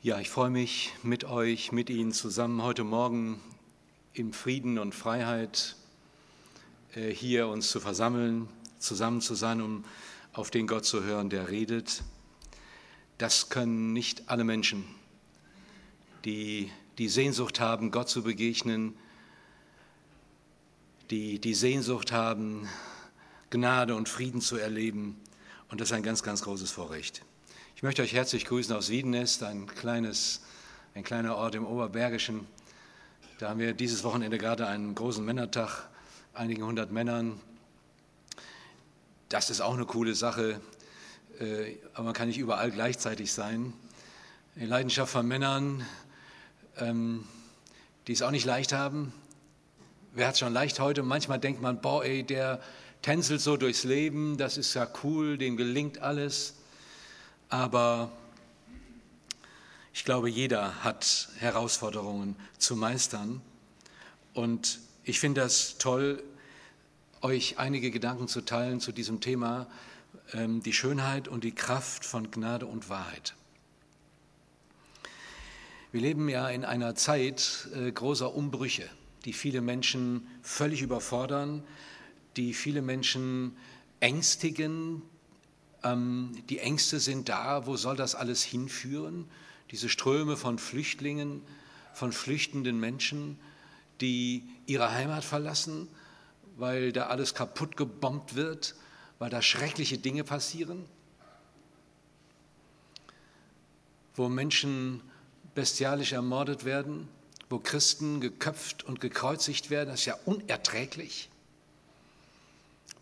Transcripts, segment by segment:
Ja, ich freue mich mit euch, mit Ihnen zusammen heute Morgen im Frieden und Freiheit äh, hier uns zu versammeln, zusammen zu sein, um auf den Gott zu hören, der redet. Das können nicht alle Menschen, die die Sehnsucht haben, Gott zu begegnen, die die Sehnsucht haben, Gnade und Frieden zu erleben. Und das ist ein ganz, ganz großes Vorrecht. Ich möchte euch herzlich grüßen aus Wiedenest, ein, kleines, ein kleiner Ort im Oberbergischen. Da haben wir dieses Wochenende gerade einen großen Männertag, einigen hundert Männern. Das ist auch eine coole Sache, äh, aber man kann nicht überall gleichzeitig sein. Die Leidenschaft von Männern, ähm, die es auch nicht leicht haben. Wer hat es schon leicht heute? Manchmal denkt man, boah, ey, der tänzelt so durchs Leben, das ist ja cool, dem gelingt alles. Aber ich glaube, jeder hat Herausforderungen zu meistern. Und ich finde das toll, euch einige Gedanken zu teilen zu diesem Thema, ähm, die Schönheit und die Kraft von Gnade und Wahrheit. Wir leben ja in einer Zeit äh, großer Umbrüche, die viele Menschen völlig überfordern, die viele Menschen ängstigen, die Ängste sind da, wo soll das alles hinführen? Diese Ströme von Flüchtlingen, von flüchtenden Menschen, die ihre Heimat verlassen, weil da alles kaputt gebombt wird, weil da schreckliche Dinge passieren, wo Menschen bestialisch ermordet werden, wo Christen geköpft und gekreuzigt werden, das ist ja unerträglich,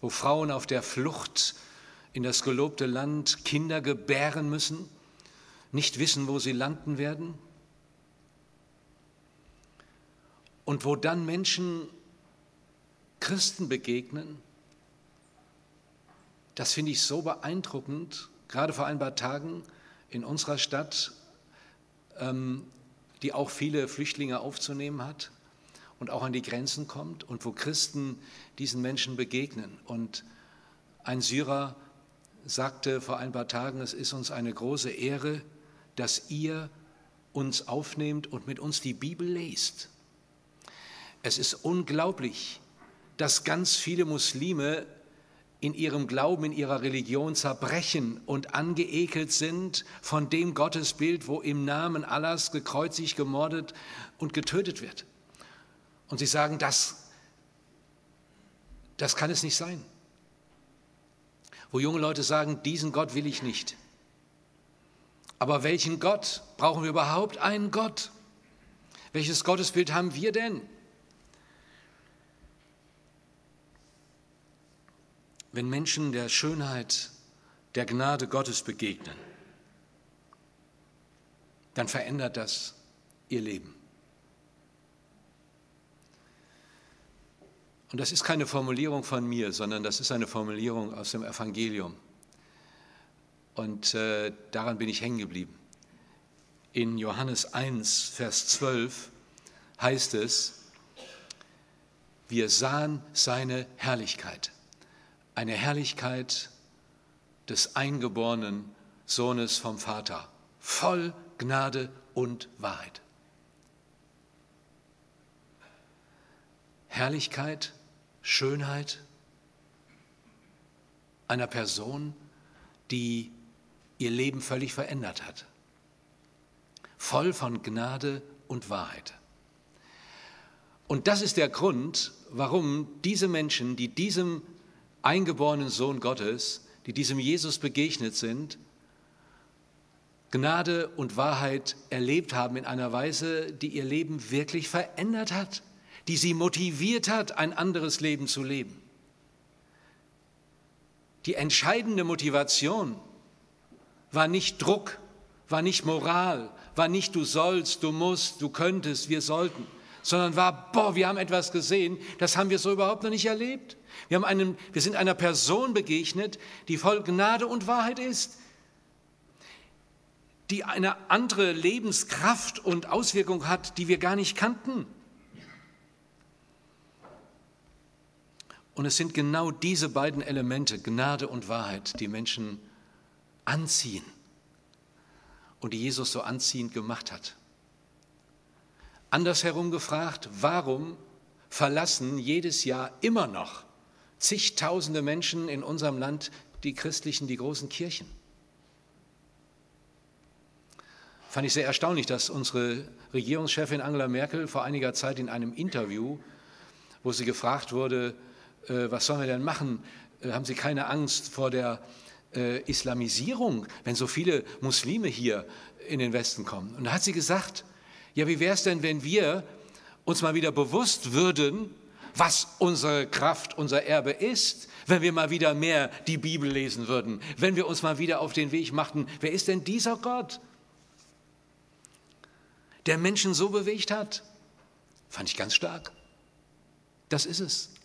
wo Frauen auf der Flucht in das gelobte Land Kinder gebären müssen, nicht wissen, wo sie landen werden. Und wo dann Menschen Christen begegnen, das finde ich so beeindruckend, gerade vor ein paar Tagen in unserer Stadt, ähm, die auch viele Flüchtlinge aufzunehmen hat und auch an die Grenzen kommt und wo Christen diesen Menschen begegnen. Und ein Syrer sagte vor ein paar Tagen, es ist uns eine große Ehre, dass ihr uns aufnehmt und mit uns die Bibel lest. Es ist unglaublich, dass ganz viele Muslime in ihrem Glauben, in ihrer Religion zerbrechen und angeekelt sind von dem Gottesbild, wo im Namen Allahs gekreuzigt, gemordet und getötet wird. Und sie sagen, das, das kann es nicht sein wo junge Leute sagen, diesen Gott will ich nicht. Aber welchen Gott? Brauchen wir überhaupt einen Gott? Welches Gottesbild haben wir denn? Wenn Menschen der Schönheit, der Gnade Gottes begegnen, dann verändert das ihr Leben. Und das ist keine Formulierung von mir, sondern das ist eine Formulierung aus dem Evangelium. Und äh, daran bin ich hängen geblieben. In Johannes 1, Vers 12 heißt es, wir sahen seine Herrlichkeit, eine Herrlichkeit des eingeborenen Sohnes vom Vater, voll Gnade und Wahrheit. Herrlichkeit Schönheit einer Person, die ihr Leben völlig verändert hat. Voll von Gnade und Wahrheit. Und das ist der Grund, warum diese Menschen, die diesem eingeborenen Sohn Gottes, die diesem Jesus begegnet sind, Gnade und Wahrheit erlebt haben in einer Weise, die ihr Leben wirklich verändert hat die sie motiviert hat, ein anderes Leben zu leben. Die entscheidende Motivation war nicht Druck, war nicht Moral, war nicht du sollst, du musst, du könntest, wir sollten, sondern war, boah, wir haben etwas gesehen, das haben wir so überhaupt noch nicht erlebt. Wir, haben einen, wir sind einer Person begegnet, die voll Gnade und Wahrheit ist, die eine andere Lebenskraft und Auswirkung hat, die wir gar nicht kannten. Und es sind genau diese beiden Elemente, Gnade und Wahrheit, die Menschen anziehen und die Jesus so anziehend gemacht hat. Andersherum gefragt, warum verlassen jedes Jahr immer noch zigtausende Menschen in unserem Land die christlichen, die großen Kirchen? Fand ich sehr erstaunlich, dass unsere Regierungschefin Angela Merkel vor einiger Zeit in einem Interview, wo sie gefragt wurde, was sollen wir denn machen? Äh, haben Sie keine Angst vor der äh, Islamisierung, wenn so viele Muslime hier in den Westen kommen? Und da hat sie gesagt, ja, wie wäre es denn, wenn wir uns mal wieder bewusst würden, was unsere Kraft, unser Erbe ist, wenn wir mal wieder mehr die Bibel lesen würden, wenn wir uns mal wieder auf den Weg machten, wer ist denn dieser Gott, der Menschen so bewegt hat? Fand ich ganz stark. Das ist es.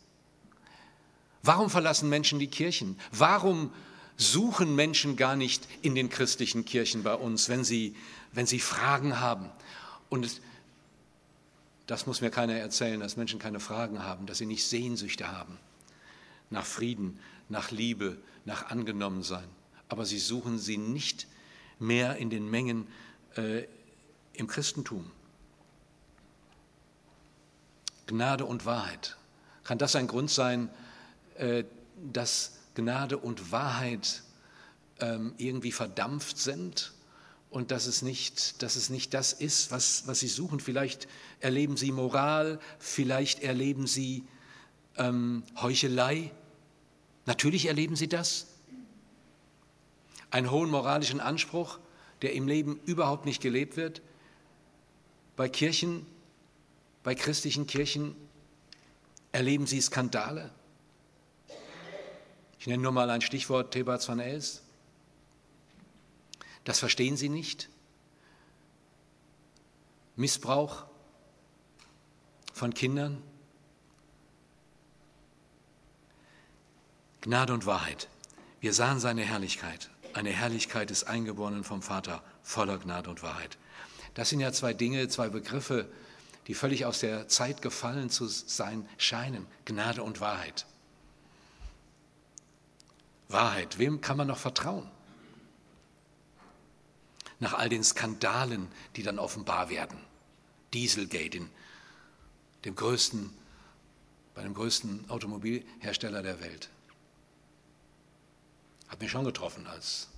Warum verlassen Menschen die Kirchen? Warum suchen Menschen gar nicht in den christlichen Kirchen bei uns, wenn sie, wenn sie Fragen haben? Und das muss mir keiner erzählen, dass Menschen keine Fragen haben, dass sie nicht Sehnsüchte haben nach Frieden, nach Liebe, nach Angenommensein. Aber sie suchen sie nicht mehr in den Mengen äh, im Christentum. Gnade und Wahrheit. Kann das ein Grund sein, dass Gnade und Wahrheit ähm, irgendwie verdampft sind und dass es nicht, dass es nicht das ist, was, was Sie suchen. Vielleicht erleben Sie Moral, vielleicht erleben Sie ähm, Heuchelei. Natürlich erleben Sie das. Einen hohen moralischen Anspruch, der im Leben überhaupt nicht gelebt wird. Bei Kirchen, bei christlichen Kirchen erleben Sie Skandale. Ich nenne nur mal ein Stichwort Thebats van Els. Das verstehen sie nicht. Missbrauch von Kindern. Gnade und Wahrheit. Wir sahen seine Herrlichkeit, eine Herrlichkeit des Eingeborenen vom Vater, voller Gnade und Wahrheit. Das sind ja zwei Dinge, zwei Begriffe, die völlig aus der Zeit gefallen zu sein scheinen. Gnade und Wahrheit. Wahrheit, wem kann man noch vertrauen? Nach all den Skandalen, die dann offenbar werden. Dieselgate, in dem größten, bei dem größten Automobilhersteller der Welt. Hat mich schon getroffen als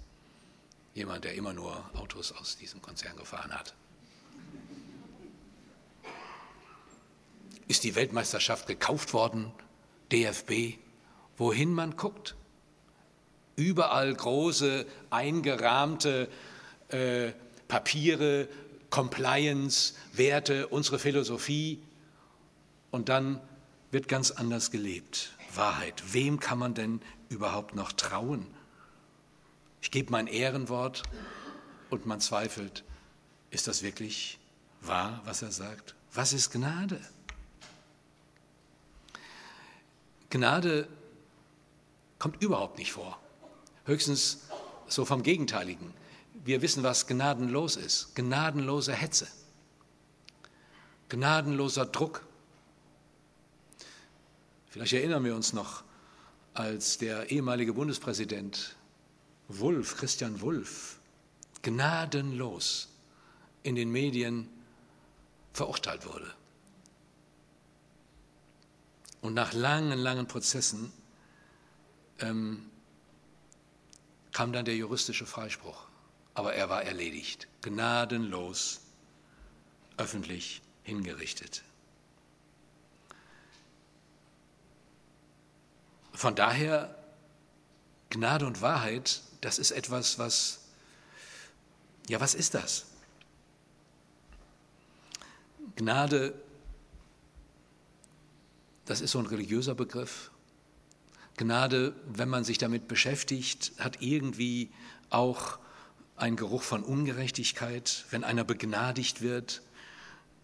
jemand, der immer nur Autos aus diesem Konzern gefahren hat. Ist die Weltmeisterschaft gekauft worden? DFB? Wohin man guckt? Überall große, eingerahmte äh, Papiere, Compliance, Werte, unsere Philosophie. Und dann wird ganz anders gelebt. Wahrheit. Wem kann man denn überhaupt noch trauen? Ich gebe mein Ehrenwort und man zweifelt, ist das wirklich wahr, was er sagt? Was ist Gnade? Gnade kommt überhaupt nicht vor. Höchstens so vom Gegenteiligen. Wir wissen, was gnadenlos ist. Gnadenlose Hetze. Gnadenloser Druck. Vielleicht erinnern wir uns noch, als der ehemalige Bundespräsident Wulff, Christian Wulff, gnadenlos in den Medien verurteilt wurde. Und nach langen, langen Prozessen ähm, kam dann der juristische Freispruch. Aber er war erledigt, gnadenlos, öffentlich hingerichtet. Von daher, Gnade und Wahrheit, das ist etwas, was, ja, was ist das? Gnade, das ist so ein religiöser Begriff. Gnade, wenn man sich damit beschäftigt, hat irgendwie auch einen Geruch von Ungerechtigkeit. Wenn einer begnadigt wird,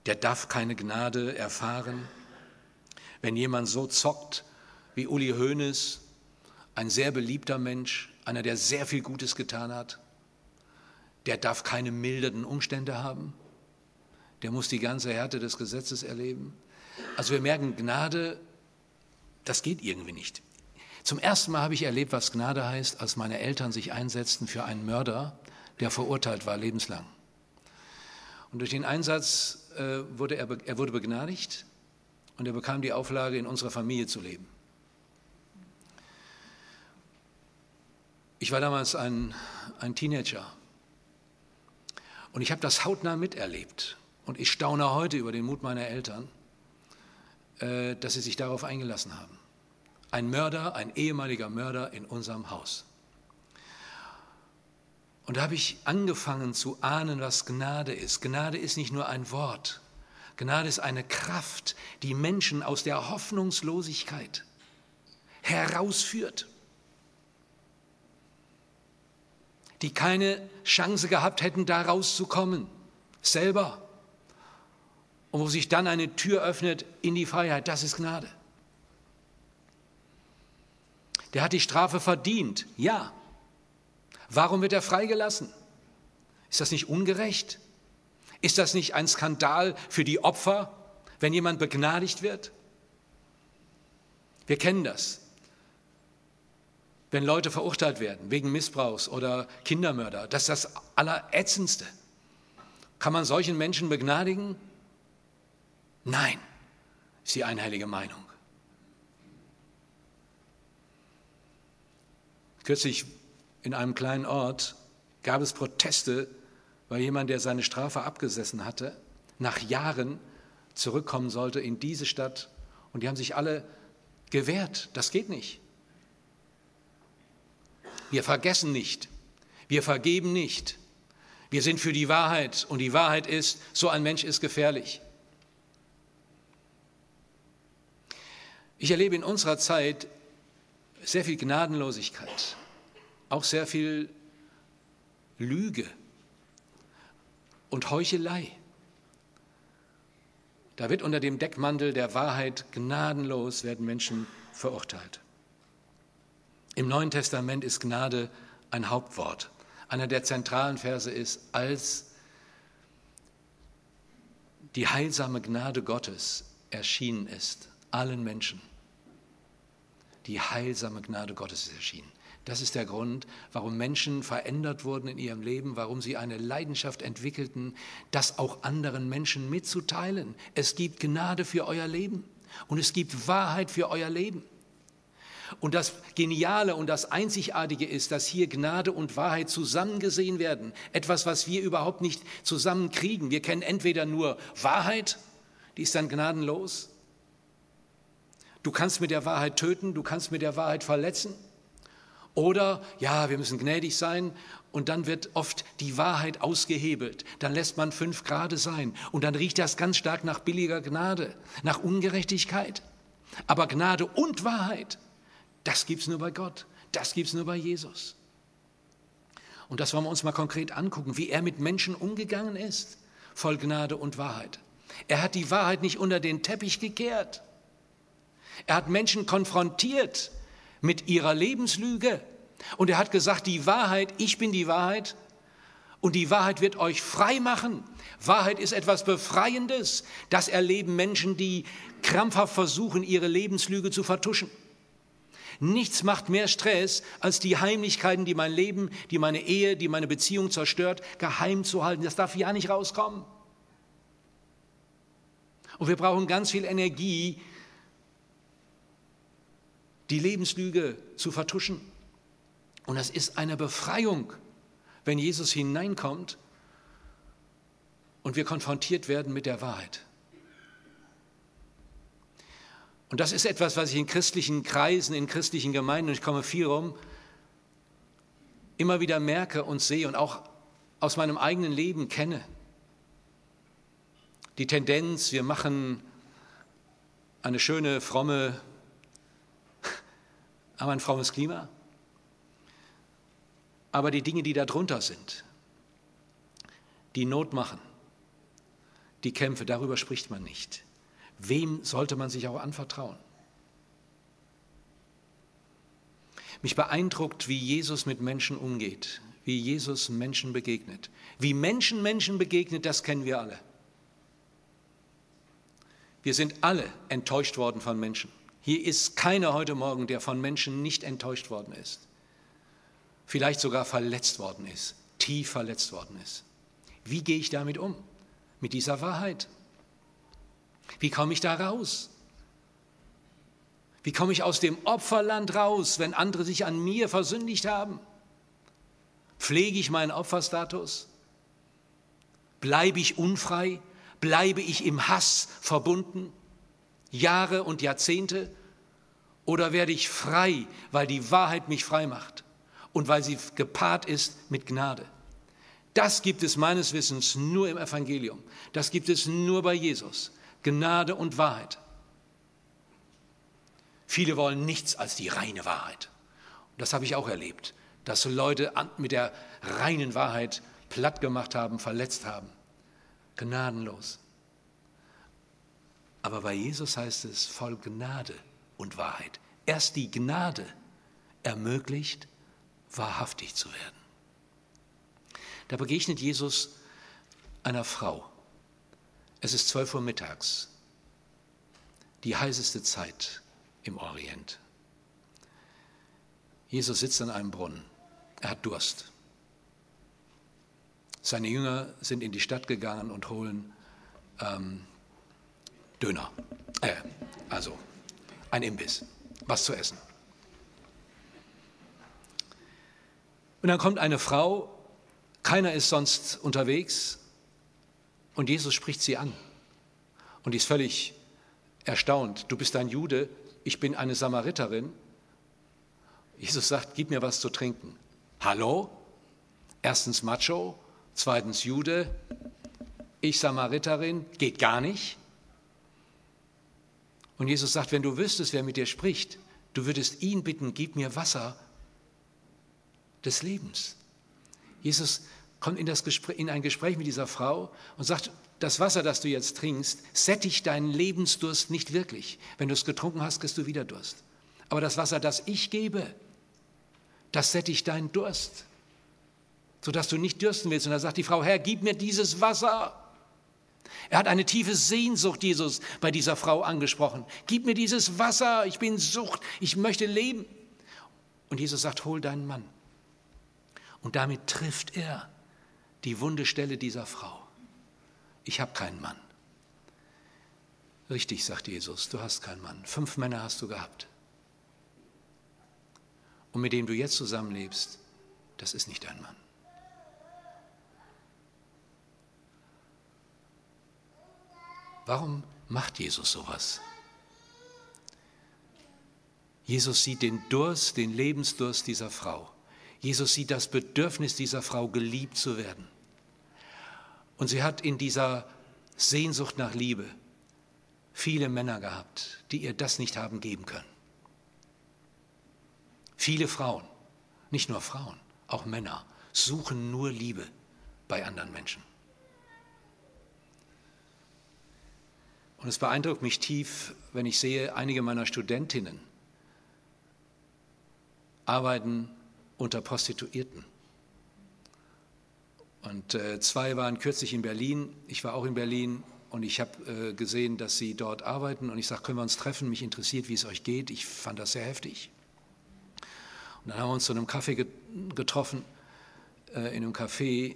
der darf keine Gnade erfahren. Wenn jemand so zockt wie Uli Hoeneß, ein sehr beliebter Mensch, einer, der sehr viel Gutes getan hat, der darf keine mildernden Umstände haben. Der muss die ganze Härte des Gesetzes erleben. Also wir merken, Gnade, das geht irgendwie nicht. Zum ersten Mal habe ich erlebt, was Gnade heißt, als meine Eltern sich einsetzten für einen Mörder, der verurteilt war lebenslang. Und durch den Einsatz äh, wurde er, er wurde begnadigt und er bekam die Auflage, in unserer Familie zu leben. Ich war damals ein, ein Teenager und ich habe das hautnah miterlebt. Und ich staune heute über den Mut meiner Eltern, äh, dass sie sich darauf eingelassen haben. Ein Mörder, ein ehemaliger Mörder in unserem Haus. Und da habe ich angefangen zu ahnen, was Gnade ist. Gnade ist nicht nur ein Wort. Gnade ist eine Kraft, die Menschen aus der Hoffnungslosigkeit herausführt. Die keine Chance gehabt hätten, da rauszukommen. Selber und wo sich dann eine Tür öffnet in die Freiheit, das ist Gnade. Der hat die Strafe verdient, ja. Warum wird er freigelassen? Ist das nicht ungerecht? Ist das nicht ein Skandal für die Opfer, wenn jemand begnadigt wird? Wir kennen das. Wenn Leute verurteilt werden wegen Missbrauchs oder Kindermörder, das ist das Allerätzendste. Kann man solchen Menschen begnadigen? Nein, ist die einhellige Meinung. Kürzlich in einem kleinen Ort gab es Proteste, weil jemand, der seine Strafe abgesessen hatte, nach Jahren zurückkommen sollte in diese Stadt. Und die haben sich alle gewehrt. Das geht nicht. Wir vergessen nicht. Wir vergeben nicht. Wir sind für die Wahrheit. Und die Wahrheit ist, so ein Mensch ist gefährlich. Ich erlebe in unserer Zeit sehr viel Gnadenlosigkeit, auch sehr viel Lüge und Heuchelei. Da wird unter dem Deckmantel der Wahrheit gnadenlos werden Menschen verurteilt. Im Neuen Testament ist Gnade ein Hauptwort. Einer der zentralen Verse ist, als die heilsame Gnade Gottes erschienen ist, allen Menschen die heilsame Gnade Gottes ist erschienen. Das ist der Grund, warum Menschen verändert wurden in ihrem Leben, warum sie eine Leidenschaft entwickelten, das auch anderen Menschen mitzuteilen. Es gibt Gnade für euer Leben und es gibt Wahrheit für euer Leben. Und das Geniale und das Einzigartige ist, dass hier Gnade und Wahrheit zusammengesehen werden. Etwas, was wir überhaupt nicht zusammenkriegen. Wir kennen entweder nur Wahrheit, die ist dann gnadenlos, Du kannst mit der Wahrheit töten, du kannst mit der Wahrheit verletzen. Oder, ja, wir müssen gnädig sein und dann wird oft die Wahrheit ausgehebelt. Dann lässt man fünf Grade sein und dann riecht das ganz stark nach billiger Gnade, nach Ungerechtigkeit. Aber Gnade und Wahrheit, das gibt es nur bei Gott, das gibt es nur bei Jesus. Und das wollen wir uns mal konkret angucken, wie er mit Menschen umgegangen ist, voll Gnade und Wahrheit. Er hat die Wahrheit nicht unter den Teppich gekehrt. Er hat Menschen konfrontiert mit ihrer Lebenslüge. Und er hat gesagt, die Wahrheit, ich bin die Wahrheit und die Wahrheit wird euch frei machen. Wahrheit ist etwas Befreiendes. Das erleben Menschen, die krampfhaft versuchen, ihre Lebenslüge zu vertuschen. Nichts macht mehr Stress, als die Heimlichkeiten, die mein Leben, die meine Ehe, die meine Beziehung zerstört, geheim zu halten. Das darf ja nicht rauskommen. Und wir brauchen ganz viel Energie, die Lebenslüge zu vertuschen. Und das ist eine Befreiung, wenn Jesus hineinkommt und wir konfrontiert werden mit der Wahrheit. Und das ist etwas, was ich in christlichen Kreisen, in christlichen Gemeinden, und ich komme viel rum, immer wieder merke und sehe und auch aus meinem eigenen Leben kenne. Die Tendenz, wir machen eine schöne, fromme haben ein frommes Klima. Aber die Dinge, die da drunter sind, die Not machen, die Kämpfe, darüber spricht man nicht. Wem sollte man sich auch anvertrauen? Mich beeindruckt, wie Jesus mit Menschen umgeht, wie Jesus Menschen begegnet. Wie Menschen Menschen begegnet, das kennen wir alle. Wir sind alle enttäuscht worden von Menschen. Hier ist keiner heute Morgen, der von Menschen nicht enttäuscht worden ist, vielleicht sogar verletzt worden ist, tief verletzt worden ist. Wie gehe ich damit um? Mit dieser Wahrheit? Wie komme ich da raus? Wie komme ich aus dem Opferland raus, wenn andere sich an mir versündigt haben? Pflege ich meinen Opferstatus? Bleibe ich unfrei? Bleibe ich im Hass verbunden? Jahre und Jahrzehnte? Oder werde ich frei, weil die Wahrheit mich frei macht und weil sie gepaart ist mit Gnade? Das gibt es meines Wissens nur im Evangelium. Das gibt es nur bei Jesus. Gnade und Wahrheit. Viele wollen nichts als die reine Wahrheit. Und das habe ich auch erlebt, dass Leute mit der reinen Wahrheit platt gemacht haben, verletzt haben. Gnadenlos. Aber bei Jesus heißt es voll Gnade und Wahrheit. Erst die Gnade ermöglicht, wahrhaftig zu werden. Da begegnet Jesus einer Frau. Es ist zwölf Uhr mittags, die heißeste Zeit im Orient. Jesus sitzt an einem Brunnen. Er hat Durst. Seine Jünger sind in die Stadt gegangen und holen ähm, Döner. Äh, also ein Imbiss, was zu essen. Und dann kommt eine Frau, keiner ist sonst unterwegs und Jesus spricht sie an. Und die ist völlig erstaunt. Du bist ein Jude, ich bin eine Samariterin. Jesus sagt, gib mir was zu trinken. Hallo? Erstens Macho, zweitens Jude, ich Samariterin, geht gar nicht. Und Jesus sagt, wenn du wüsstest, wer mit dir spricht, du würdest ihn bitten, gib mir Wasser des Lebens. Jesus kommt in, Gespräch, in ein Gespräch mit dieser Frau und sagt, das Wasser, das du jetzt trinkst, sättigt deinen Lebensdurst nicht wirklich. Wenn du es getrunken hast, kriegst du wieder Durst. Aber das Wasser, das ich gebe, das sättigt deinen Durst, sodass du nicht dürsten willst. Und da sagt die Frau, Herr, gib mir dieses Wasser. Er hat eine tiefe Sehnsucht, Jesus, bei dieser Frau angesprochen. Gib mir dieses Wasser, ich bin Sucht, ich möchte leben. Und Jesus sagt, hol deinen Mann. Und damit trifft er die wunde Stelle dieser Frau. Ich habe keinen Mann. Richtig, sagt Jesus, du hast keinen Mann. Fünf Männer hast du gehabt. Und mit dem du jetzt zusammenlebst, das ist nicht dein Mann. Warum macht Jesus sowas? Jesus sieht den Durst, den Lebensdurst dieser Frau. Jesus sieht das Bedürfnis dieser Frau, geliebt zu werden. Und sie hat in dieser Sehnsucht nach Liebe viele Männer gehabt, die ihr das nicht haben geben können. Viele Frauen, nicht nur Frauen, auch Männer, suchen nur Liebe bei anderen Menschen. Und es beeindruckt mich tief, wenn ich sehe, einige meiner Studentinnen arbeiten unter Prostituierten. Und äh, zwei waren kürzlich in Berlin, ich war auch in Berlin und ich habe äh, gesehen, dass sie dort arbeiten und ich sage, können wir uns treffen? Mich interessiert, wie es euch geht. Ich fand das sehr heftig. Und dann haben wir uns zu einem Kaffee getroffen, äh, in einem Café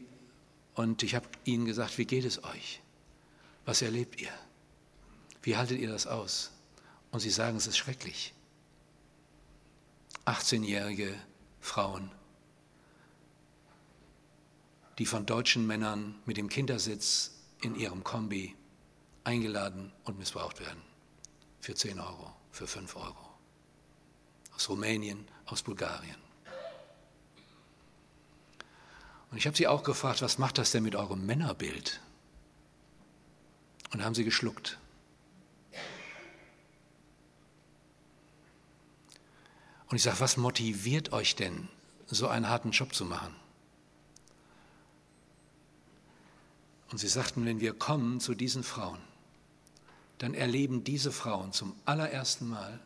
und ich habe ihnen gesagt, wie geht es euch? Was erlebt ihr? Wie haltet ihr das aus? Und sie sagen, es ist schrecklich. 18-jährige Frauen, die von deutschen Männern mit dem Kindersitz in ihrem Kombi eingeladen und missbraucht werden. Für 10 Euro, für 5 Euro. Aus Rumänien, aus Bulgarien. Und ich habe sie auch gefragt, was macht das denn mit eurem Männerbild? Und haben sie geschluckt. Und ich sage, was motiviert euch denn, so einen harten Job zu machen? Und sie sagten, wenn wir kommen zu diesen Frauen, dann erleben diese Frauen zum allerersten Mal,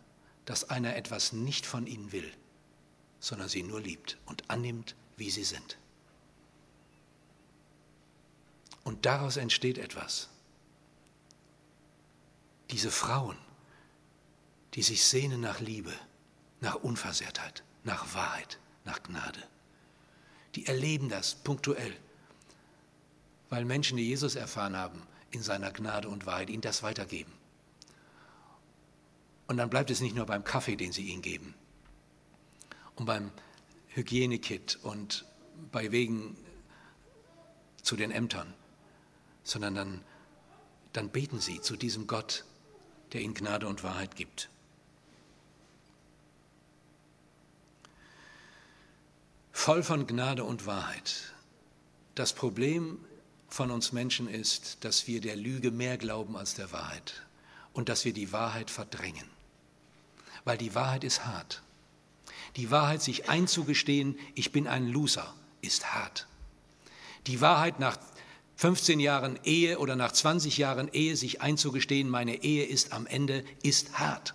dass einer etwas nicht von ihnen will, sondern sie nur liebt und annimmt, wie sie sind. Und daraus entsteht etwas. Diese Frauen, die sich sehnen nach Liebe, nach Unversehrtheit, nach Wahrheit, nach Gnade. die erleben das punktuell, weil Menschen, die Jesus erfahren haben, in seiner Gnade und Wahrheit ihnen das weitergeben. Und dann bleibt es nicht nur beim Kaffee, den sie ihnen geben und beim Hygienekit und bei Wegen zu den Ämtern, sondern dann, dann beten sie zu diesem Gott, der ihnen Gnade und Wahrheit gibt. Voll von Gnade und Wahrheit. Das Problem von uns Menschen ist, dass wir der Lüge mehr glauben als der Wahrheit und dass wir die Wahrheit verdrängen. Weil die Wahrheit ist hart. Die Wahrheit, sich einzugestehen, ich bin ein Loser, ist hart. Die Wahrheit nach 15 Jahren Ehe oder nach 20 Jahren Ehe sich einzugestehen, meine Ehe ist am Ende, ist hart.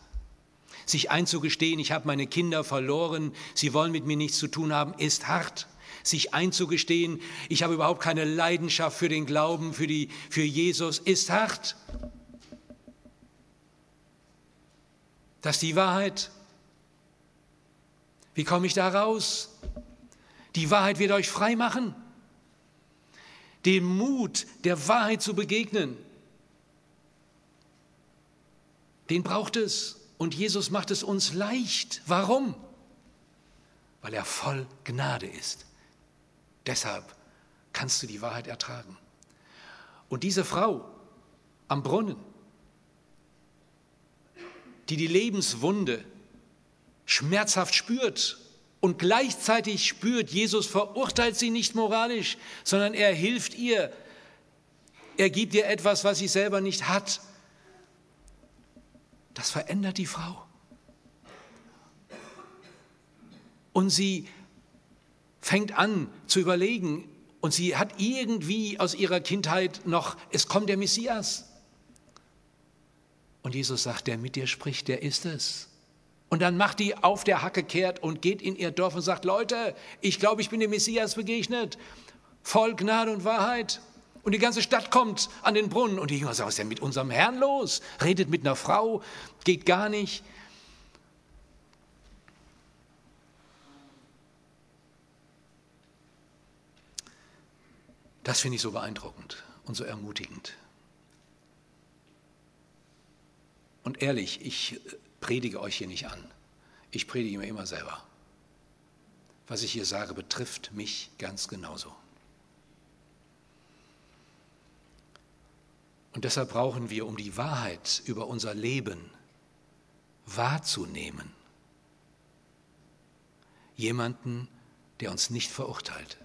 Sich einzugestehen, ich habe meine Kinder verloren, sie wollen mit mir nichts zu tun haben, ist hart. Sich einzugestehen, ich habe überhaupt keine Leidenschaft für den Glauben, für, die, für Jesus, ist hart. Das ist die Wahrheit. Wie komme ich da raus? Die Wahrheit wird euch frei machen. Den Mut, der Wahrheit zu begegnen, den braucht es. Und Jesus macht es uns leicht. Warum? Weil er voll Gnade ist. Deshalb kannst du die Wahrheit ertragen. Und diese Frau am Brunnen, die die Lebenswunde schmerzhaft spürt und gleichzeitig spürt, Jesus verurteilt sie nicht moralisch, sondern er hilft ihr. Er gibt ihr etwas, was sie selber nicht hat. Das verändert die Frau. Und sie fängt an zu überlegen und sie hat irgendwie aus ihrer Kindheit noch, es kommt der Messias. Und Jesus sagt, der mit dir spricht, der ist es. Und dann macht die auf der Hacke kehrt und geht in ihr Dorf und sagt, Leute, ich glaube, ich bin dem Messias begegnet. Voll Gnade und Wahrheit. Und die ganze Stadt kommt an den Brunnen. Und die Jünger sagen, was ist denn mit unserem Herrn los? Redet mit einer Frau, geht gar nicht. Das finde ich so beeindruckend und so ermutigend. Und ehrlich, ich predige euch hier nicht an. Ich predige mir immer selber. Was ich hier sage, betrifft mich ganz genauso. Und deshalb brauchen wir, um die Wahrheit über unser Leben wahrzunehmen, jemanden, der uns nicht verurteilt,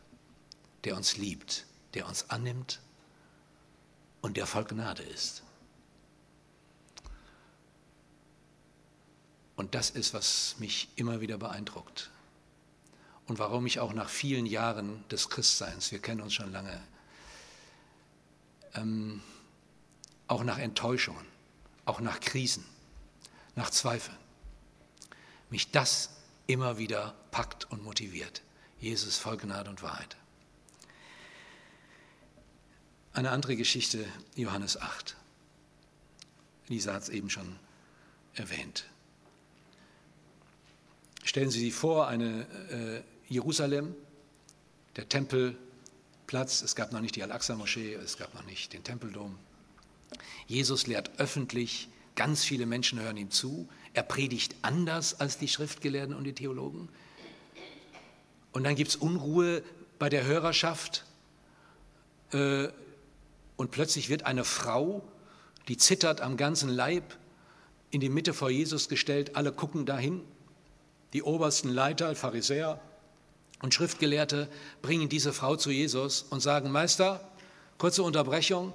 der uns liebt, der uns annimmt und der voll Gnade ist. Und das ist, was mich immer wieder beeindruckt. Und warum ich auch nach vielen Jahren des Christseins, wir kennen uns schon lange, ähm, auch nach Enttäuschungen, auch nach Krisen, nach Zweifeln, mich das immer wieder packt und motiviert. Jesus voll Gnade und Wahrheit. Eine andere Geschichte, Johannes 8. Lisa hat es eben schon erwähnt. Stellen Sie sich vor, eine äh, Jerusalem, der Tempelplatz, es gab noch nicht die Al-Aqsa-Moschee, es gab noch nicht den Tempeldom. Jesus lehrt öffentlich, ganz viele Menschen hören ihm zu. Er predigt anders als die Schriftgelehrten und die Theologen. Und dann gibt es Unruhe bei der Hörerschaft. Äh, und plötzlich wird eine Frau, die zittert am ganzen Leib, in die Mitte vor Jesus gestellt. Alle gucken dahin die obersten Leiter, Pharisäer und Schriftgelehrte bringen diese Frau zu Jesus und sagen, Meister, kurze Unterbrechung,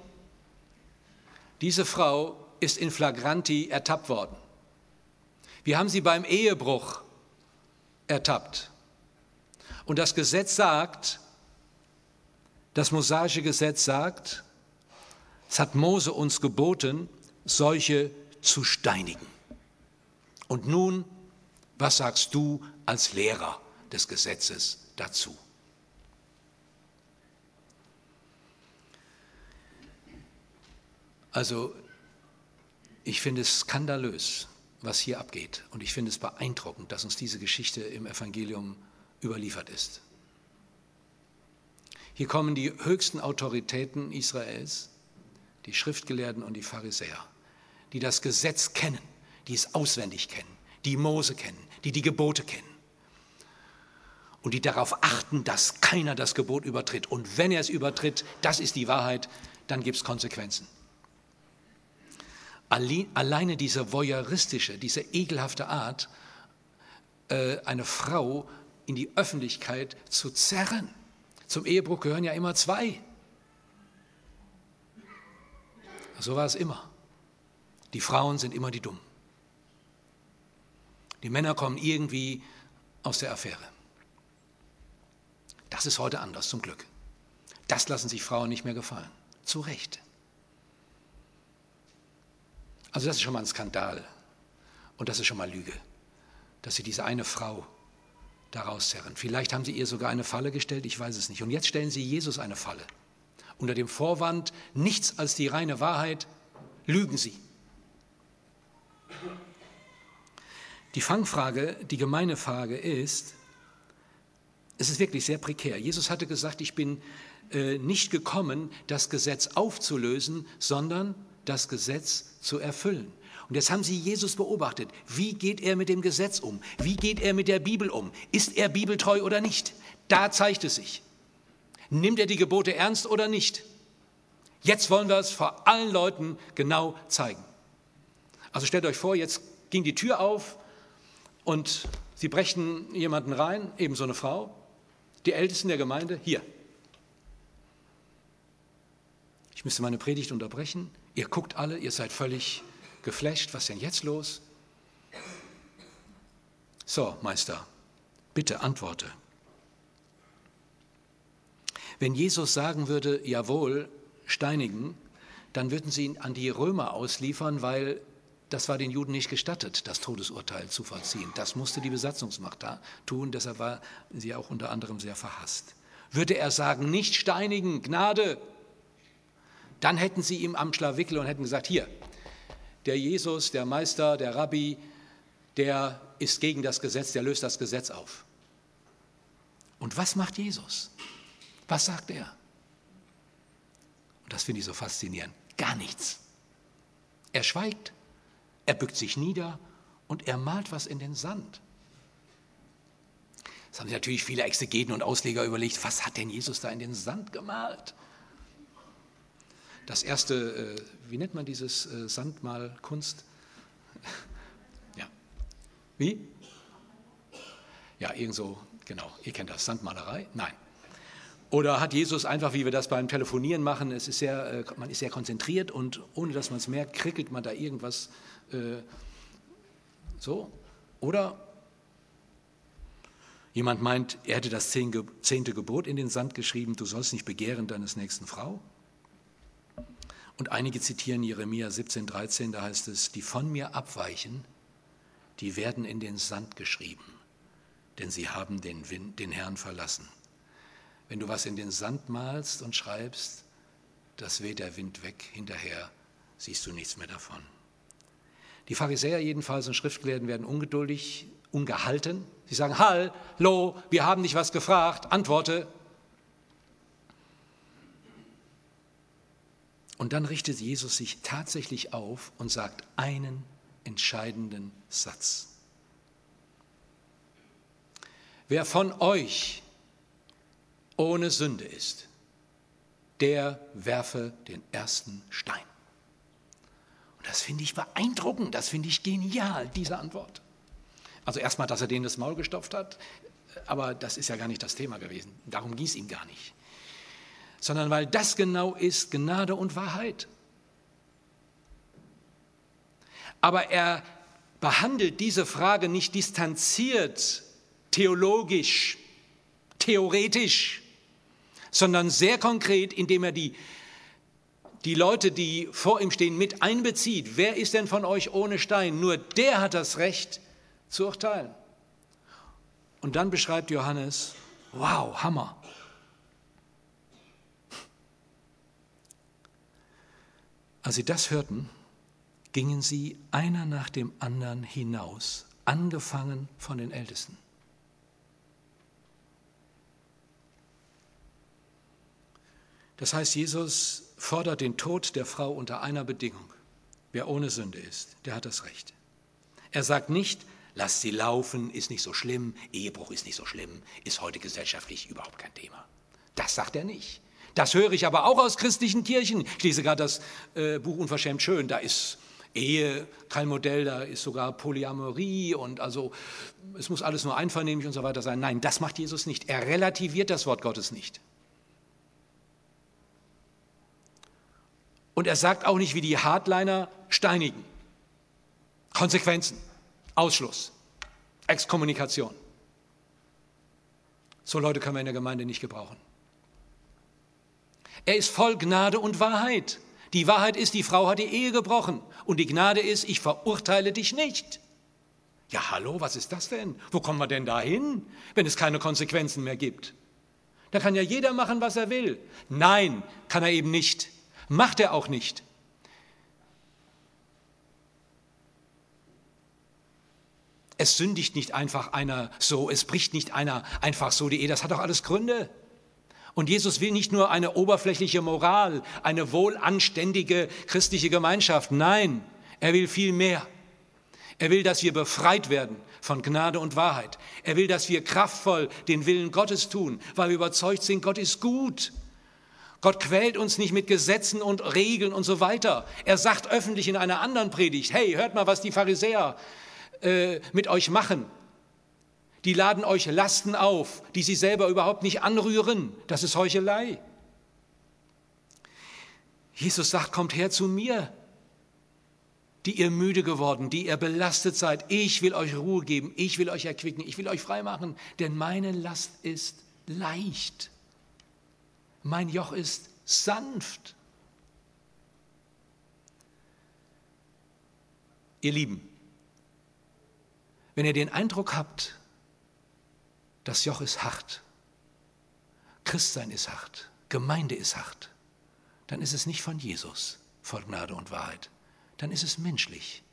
diese Frau ist in flagranti ertappt worden. Wir haben sie beim Ehebruch ertappt. Und das Gesetz sagt, das mosaische Gesetz sagt, es hat Mose uns geboten, solche zu steinigen. Und nun was sagst du als Lehrer des Gesetzes dazu? Also ich finde es skandalös, was hier abgeht. Und ich finde es beeindruckend, dass uns diese Geschichte im Evangelium überliefert ist. Hier kommen die höchsten Autoritäten Israels, die Schriftgelehrten und die Pharisäer, die das Gesetz kennen, die es auswendig kennen, die Mose kennen, die die Gebote kennen und die darauf achten, dass keiner das Gebot übertritt. Und wenn er es übertritt, das ist die Wahrheit, dann gibt es Konsequenzen. Alleine diese voyeuristische, diese ekelhafte Art, äh, eine Frau in die Öffentlichkeit zu zerren. Zum Ehebruch gehören ja immer zwei. So war es immer. Die Frauen sind immer die Dummen. Die Männer kommen irgendwie aus der Affäre. Das ist heute anders, zum Glück. Das lassen sich Frauen nicht mehr gefallen. Zu Recht. Also das ist schon mal ein Skandal. Und das ist schon mal Lüge, dass sie diese eine Frau daraus zerren. Vielleicht haben sie ihr sogar eine Falle gestellt, ich weiß es nicht. Und jetzt stellen sie Jesus eine Falle. Unter dem Vorwand, nichts als die reine Wahrheit, lügen sie. Die Fangfrage, die gemeine Frage ist, es ist wirklich sehr prekär. Jesus hatte gesagt, ich bin äh, nicht gekommen, das Gesetz aufzulösen, sondern das Gesetz zu erfüllen. Und jetzt haben sie Jesus beobachtet. Wie geht er mit dem Gesetz um? Wie geht er mit der Bibel um? Ist er bibeltreu oder nicht? Da zeigt es sich. Nimmt er die Gebote ernst oder nicht? Jetzt wollen wir es vor allen Leuten genau zeigen. Also stellt euch vor, jetzt ging die Tür auf und sie brächten jemanden rein, eben so eine Frau, die Ältesten der Gemeinde, hier. Ich müsste meine Predigt unterbrechen. Ihr guckt alle, ihr seid völlig geflasht. Was ist denn jetzt los? So, Meister, bitte antworte. Wenn Jesus sagen würde, jawohl, steinigen, dann würden sie ihn an die Römer ausliefern, weil das war den Juden nicht gestattet, das Todesurteil zu vollziehen. Das musste die Besatzungsmacht da tun, deshalb war sie auch unter anderem sehr verhasst. Würde er sagen, nicht steinigen, Gnade, dann hätten sie ihm am Schlawickel und hätten gesagt, hier, der Jesus, der Meister, der Rabbi, der ist gegen das Gesetz, der löst das Gesetz auf. Und was macht Jesus? Was sagt er? Und das finde ich so faszinierend. Gar nichts. Er schweigt. Er bückt sich nieder und er malt was in den Sand. Das haben sich natürlich viele Exegeten und Ausleger überlegt, was hat denn Jesus da in den Sand gemalt? Das erste, äh, wie nennt man dieses äh, Sandmalkunst? Ja. Wie? Ja, irgendso, genau, ihr kennt das, Sandmalerei? Nein. Oder hat Jesus einfach, wie wir das beim Telefonieren machen, es ist sehr, äh, man ist sehr konzentriert und ohne dass man es merkt, krickelt man da irgendwas äh, so? Oder jemand meint, er hätte das zehnte Gebot in den Sand geschrieben, du sollst nicht begehren deines nächsten Frau. Und einige zitieren Jeremia 17, 13, da heißt es, die von mir abweichen, die werden in den Sand geschrieben, denn sie haben den, Wind, den Herrn verlassen. Wenn du was in den Sand malst und schreibst, das weht der Wind weg, hinterher siehst du nichts mehr davon. Die Pharisäer jedenfalls und Schriftgelehrten werden ungeduldig, ungehalten. Sie sagen, hallo, wir haben dich was gefragt, antworte. Und dann richtet Jesus sich tatsächlich auf und sagt einen entscheidenden Satz. Wer von euch ohne Sünde ist, der werfe den ersten Stein. Und das finde ich beeindruckend, das finde ich genial, diese Antwort. Also erstmal, dass er denen das Maul gestopft hat, aber das ist ja gar nicht das Thema gewesen. Darum ging es ihm gar nicht. Sondern weil das genau ist Gnade und Wahrheit. Aber er behandelt diese Frage nicht distanziert, theologisch, theoretisch, sondern sehr konkret, indem er die die Leute, die vor ihm stehen, mit einbezieht. Wer ist denn von euch ohne Stein? Nur der hat das Recht zu urteilen. Und dann beschreibt Johannes, wow, Hammer. Als sie das hörten, gingen sie einer nach dem anderen hinaus, angefangen von den Ältesten. Das heißt, Jesus fordert den Tod der Frau unter einer Bedingung. Wer ohne Sünde ist, der hat das Recht. Er sagt nicht, lasst sie laufen, ist nicht so schlimm, Ehebruch ist nicht so schlimm, ist heute gesellschaftlich überhaupt kein Thema. Das sagt er nicht. Das höre ich aber auch aus christlichen Kirchen. Ich lese gerade das äh, Buch Unverschämt Schön, da ist Ehe kein Modell, da ist sogar Polyamorie und also es muss alles nur einvernehmlich und so weiter sein. Nein, das macht Jesus nicht. Er relativiert das Wort Gottes nicht. Und er sagt auch nicht wie die Hardliner steinigen. Konsequenzen, Ausschluss, Exkommunikation. So Leute können wir in der Gemeinde nicht gebrauchen. Er ist voll Gnade und Wahrheit. Die Wahrheit ist, die Frau hat die Ehe gebrochen. Und die Gnade ist, ich verurteile dich nicht. Ja, hallo, was ist das denn? Wo kommen wir denn da hin, wenn es keine Konsequenzen mehr gibt? Da kann ja jeder machen, was er will. Nein, kann er eben nicht. Macht er auch nicht. Es sündigt nicht einfach einer so, es bricht nicht einer einfach so die Ehe, das hat doch alles Gründe. Und Jesus will nicht nur eine oberflächliche Moral, eine wohlanständige christliche Gemeinschaft. Nein, er will viel mehr. Er will, dass wir befreit werden von Gnade und Wahrheit. Er will, dass wir kraftvoll den Willen Gottes tun, weil wir überzeugt sind, Gott ist gut. Gott quält uns nicht mit Gesetzen und Regeln und so weiter. Er sagt öffentlich in einer anderen Predigt, hey, hört mal, was die Pharisäer äh, mit euch machen die laden euch Lasten auf, die sie selber überhaupt nicht anrühren. Das ist Heuchelei. Jesus sagt, kommt her zu mir, die ihr müde geworden, die ihr belastet seid. Ich will euch Ruhe geben, ich will euch erquicken, ich will euch frei machen, denn meine Last ist leicht. Mein Joch ist sanft. Ihr Lieben, wenn ihr den Eindruck habt, das Joch ist hart. Christsein ist hart. Gemeinde ist hart. Dann ist es nicht von Jesus voll Gnade und Wahrheit. Dann ist es menschlich.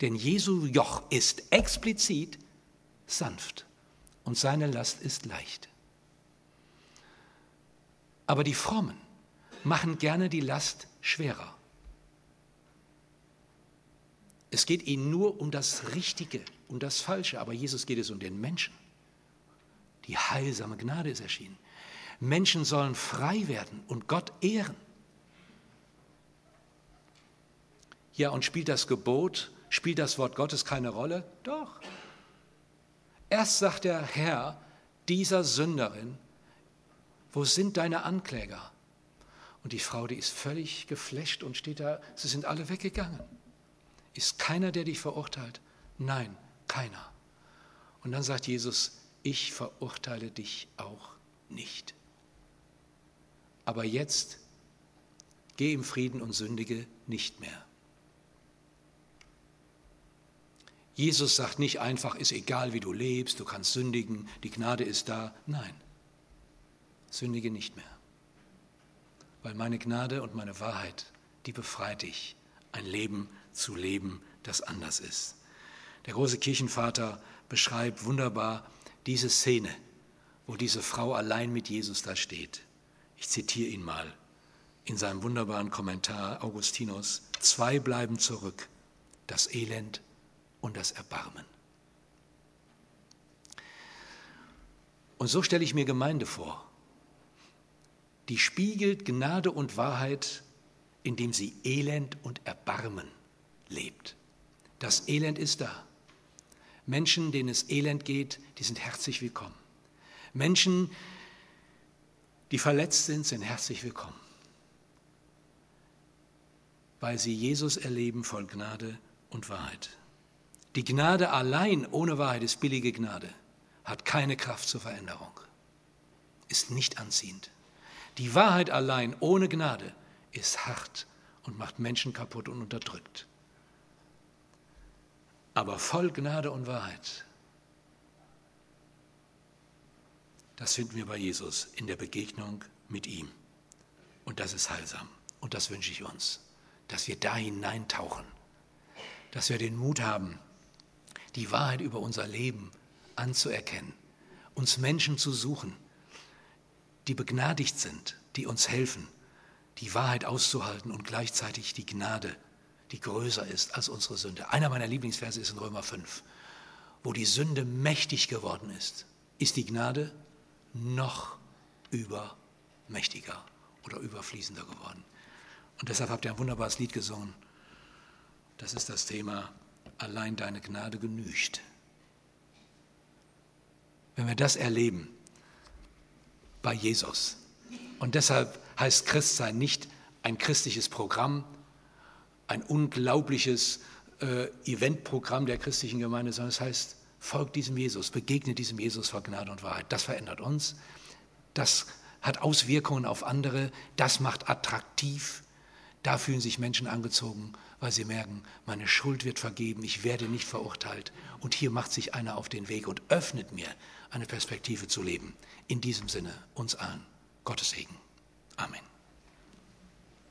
Denn Jesu Joch ist explizit sanft und seine Last ist leicht. Aber die Frommen machen gerne die Last schwerer. Es geht ihnen nur um das Richtige, um das Falsche, aber Jesus geht es um den Menschen. Die heilsame Gnade ist erschienen. Menschen sollen frei werden und Gott ehren. Ja, und spielt das Gebot, spielt das Wort Gottes keine Rolle? Doch. Erst sagt der Herr dieser Sünderin, wo sind deine Ankläger? Und die Frau, die ist völlig geflecht und steht da, sie sind alle weggegangen. Ist keiner, der dich verurteilt? Nein, keiner. Und dann sagt Jesus, ich verurteile dich auch nicht. Aber jetzt geh im Frieden und sündige nicht mehr. Jesus sagt nicht einfach, ist egal, wie du lebst, du kannst sündigen, die Gnade ist da. Nein, sündige nicht mehr. Weil meine Gnade und meine Wahrheit, die befreit dich, ein Leben zu leben, das anders ist. Der große Kirchenvater beschreibt wunderbar, diese Szene, wo diese Frau allein mit Jesus da steht. Ich zitiere ihn mal in seinem wunderbaren Kommentar Augustinus. Zwei bleiben zurück, das Elend und das Erbarmen. Und so stelle ich mir Gemeinde vor. Die spiegelt Gnade und Wahrheit, indem sie Elend und Erbarmen lebt. Das Elend ist da. Menschen, denen es elend geht, die sind herzlich willkommen. Menschen, die verletzt sind, sind herzlich willkommen, weil sie Jesus erleben voll Gnade und Wahrheit. Die Gnade allein ohne Wahrheit ist billige Gnade, hat keine Kraft zur Veränderung, ist nicht anziehend. Die Wahrheit allein ohne Gnade ist hart und macht Menschen kaputt und unterdrückt aber voll Gnade und Wahrheit. Das finden wir bei Jesus in der Begegnung mit ihm. Und das ist heilsam. Und das wünsche ich uns, dass wir da hineintauchen, dass wir den Mut haben, die Wahrheit über unser Leben anzuerkennen, uns Menschen zu suchen, die begnadigt sind, die uns helfen die Wahrheit auszuhalten und gleichzeitig die Gnade, die größer ist als unsere Sünde. Einer meiner Lieblingsverse ist in Römer 5, wo die Sünde mächtig geworden ist, ist die Gnade noch übermächtiger oder überfließender geworden. Und deshalb habt ihr ein wunderbares Lied gesungen. Das ist das Thema, allein deine Gnade genügt. Wenn wir das erleben bei Jesus, und deshalb heißt Christsein nicht ein christliches Programm, ein unglaubliches äh, Eventprogramm der christlichen Gemeinde, sondern es heißt, folgt diesem Jesus, begegnet diesem Jesus vor Gnade und Wahrheit. Das verändert uns, das hat Auswirkungen auf andere, das macht attraktiv, da fühlen sich Menschen angezogen, weil sie merken, meine Schuld wird vergeben, ich werde nicht verurteilt. Und hier macht sich einer auf den Weg und öffnet mir eine Perspektive zu leben. In diesem Sinne, uns allen. Gottes Segen. Amen.